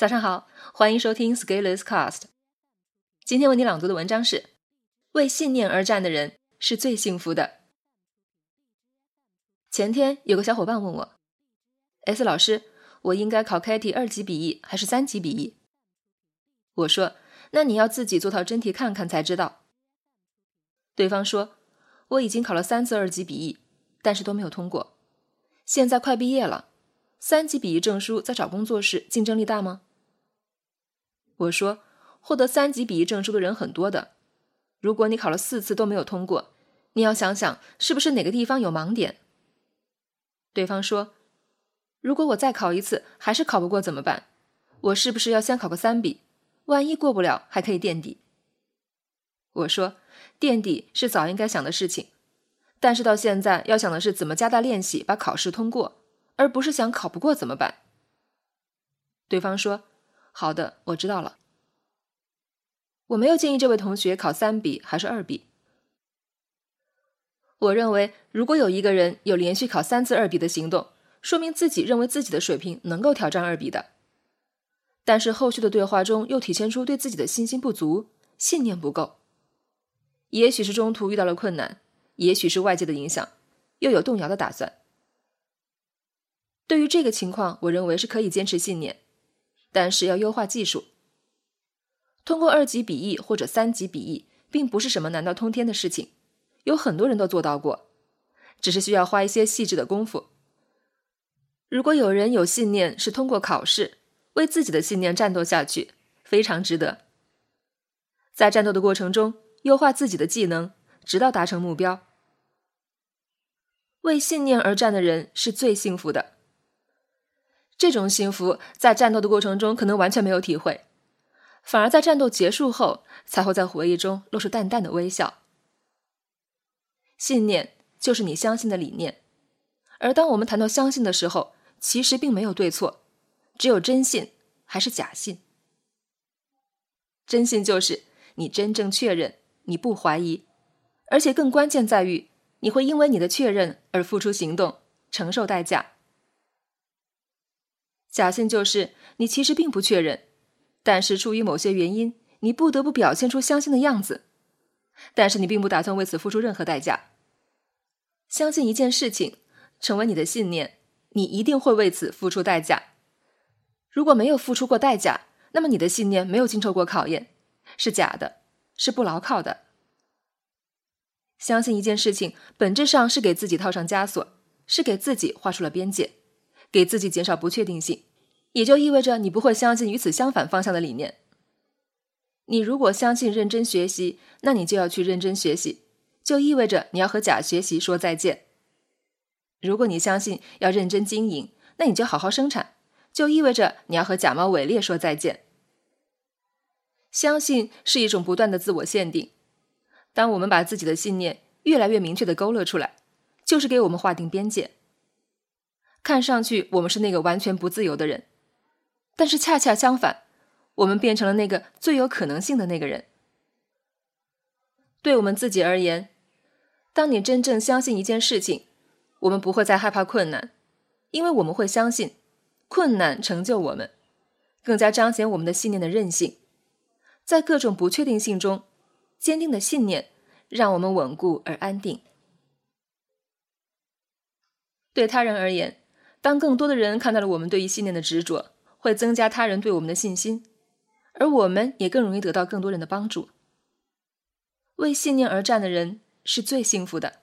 早上好，欢迎收听 Scaleless Cast。今天为你朗读的文章是：为信念而战的人是最幸福的。前天有个小伙伴问我：“S 老师，我应该考 KT 二级笔译还是三级笔译？”我说：“那你要自己做套真题看看才知道。”对方说：“我已经考了三次二级笔译，但是都没有通过。现在快毕业了，三级笔译证书在找工作时竞争力大吗？”我说：“获得三级笔译证书的人很多的。如果你考了四次都没有通过，你要想想是不是哪个地方有盲点。”对方说：“如果我再考一次还是考不过怎么办？我是不是要先考个三笔？万一过不了，还可以垫底。”我说：“垫底是早应该想的事情，但是到现在要想的是怎么加大练习，把考试通过，而不是想考不过怎么办。”对方说。好的，我知道了。我没有建议这位同学考三笔还是二笔。我认为，如果有一个人有连续考三次二笔的行动，说明自己认为自己的水平能够挑战二笔的。但是后续的对话中又体现出对自己的信心不足，信念不够。也许是中途遇到了困难，也许是外界的影响，又有动摇的打算。对于这个情况，我认为是可以坚持信念。但是要优化技术。通过二级笔译或者三级笔译，并不是什么难到通天的事情，有很多人都做到过，只是需要花一些细致的功夫。如果有人有信念，是通过考试为自己的信念战斗下去，非常值得。在战斗的过程中，优化自己的技能，直到达成目标。为信念而战的人是最幸福的。这种幸福在战斗的过程中可能完全没有体会，反而在战斗结束后才会在回忆中露出淡淡的微笑。信念就是你相信的理念，而当我们谈到相信的时候，其实并没有对错，只有真信还是假信。真信就是你真正确认，你不怀疑，而且更关键在于你会因为你的确认而付出行动，承受代价。假信就是你其实并不确认，但是出于某些原因，你不得不表现出相信的样子，但是你并不打算为此付出任何代价。相信一件事情成为你的信念，你一定会为此付出代价。如果没有付出过代价，那么你的信念没有经受过考验，是假的，是不牢靠的。相信一件事情，本质上是给自己套上枷锁，是给自己画出了边界。给自己减少不确定性，也就意味着你不会相信与此相反方向的理念。你如果相信认真学习，那你就要去认真学习，就意味着你要和假学习说再见。如果你相信要认真经营，那你就好好生产，就意味着你要和假冒伪劣说再见。相信是一种不断的自我限定。当我们把自己的信念越来越明确的勾勒出来，就是给我们划定边界。看上去我们是那个完全不自由的人，但是恰恰相反，我们变成了那个最有可能性的那个人。对我们自己而言，当你真正相信一件事情，我们不会再害怕困难，因为我们会相信，困难成就我们，更加彰显我们的信念的韧性。在各种不确定性中，坚定的信念让我们稳固而安定。对他人而言。当更多的人看到了我们对于信念的执着，会增加他人对我们的信心，而我们也更容易得到更多人的帮助。为信念而战的人是最幸福的。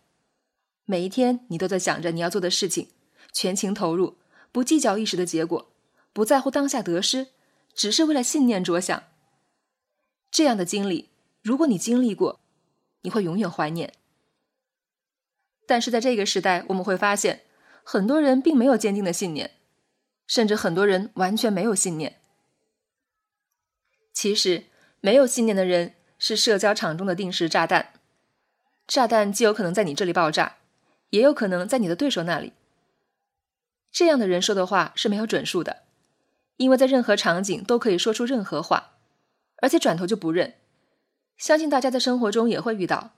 每一天，你都在想着你要做的事情，全情投入，不计较一时的结果，不在乎当下得失，只是为了信念着想。这样的经历，如果你经历过，你会永远怀念。但是在这个时代，我们会发现。很多人并没有坚定的信念，甚至很多人完全没有信念。其实，没有信念的人是社交场中的定时炸弹，炸弹既有可能在你这里爆炸，也有可能在你的对手那里。这样的人说的话是没有准数的，因为在任何场景都可以说出任何话，而且转头就不认。相信大家在生活中也会遇到。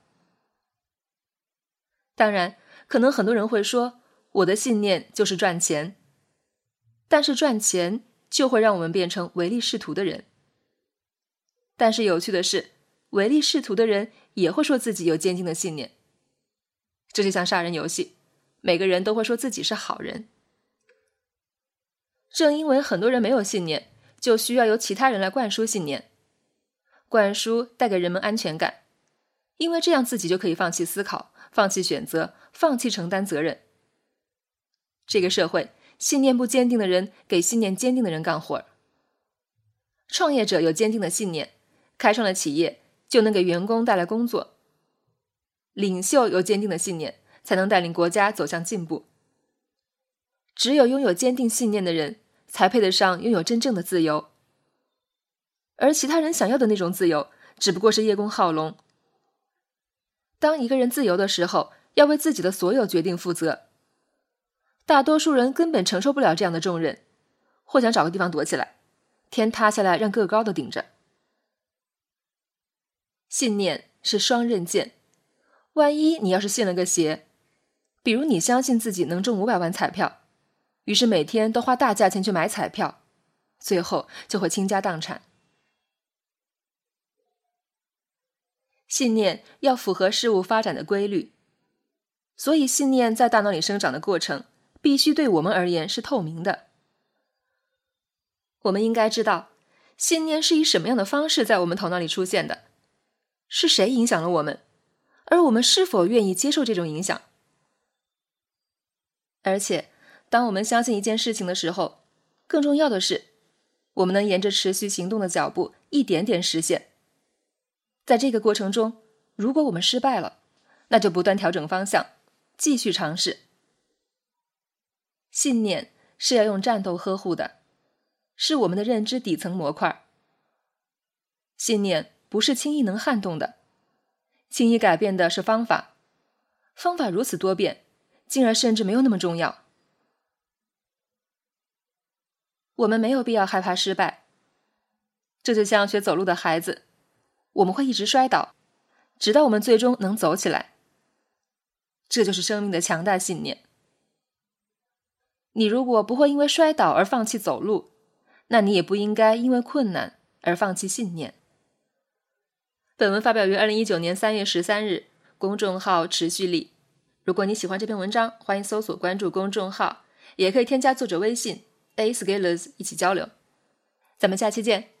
当然，可能很多人会说。我的信念就是赚钱，但是赚钱就会让我们变成唯利是图的人。但是有趣的是，唯利是图的人也会说自己有坚定的信念。这就像杀人游戏，每个人都会说自己是好人。正因为很多人没有信念，就需要由其他人来灌输信念，灌输带给人们安全感，因为这样自己就可以放弃思考、放弃选择、放弃承担责任。这个社会，信念不坚定的人给信念坚定的人干活创业者有坚定的信念，开创了企业，就能给员工带来工作。领袖有坚定的信念，才能带领国家走向进步。只有拥有坚定信念的人，才配得上拥有真正的自由。而其他人想要的那种自由，只不过是叶公好龙。当一个人自由的时候，要为自己的所有决定负责。大多数人根本承受不了这样的重任，或想找个地方躲起来，天塌下来让个高的顶着。信念是双刃剑。万一你要是信了个邪，比如你相信自己能中五百万彩票，于是每天都花大价钱去买彩票，最后就会倾家荡产。信念要符合事物发展的规律，所以信念在大脑里生长的过程必须对我们而言是透明的。我们应该知道，信念是以什么样的方式在我们头脑里出现的，是谁影响了我们。而我们是否愿意接受这种影响？而且，当我们相信一件事情的时候，更重要的是，我们能沿着持续行动的脚步一点点实现。在这个过程中，如果我们失败了，那就不断调整方向，继续尝试。信念是要用战斗呵护的，是我们的认知底层模块。信念不是轻易能撼动的。轻易改变的是方法，方法如此多变，进而甚至没有那么重要。我们没有必要害怕失败，这就像学走路的孩子，我们会一直摔倒，直到我们最终能走起来。这就是生命的强大信念。你如果不会因为摔倒而放弃走路，那你也不应该因为困难而放弃信念。本文发表于二零一九年三月十三日，公众号持续力。如果你喜欢这篇文章，欢迎搜索关注公众号，也可以添加作者微信 a scalers 一起交流。咱们下期见。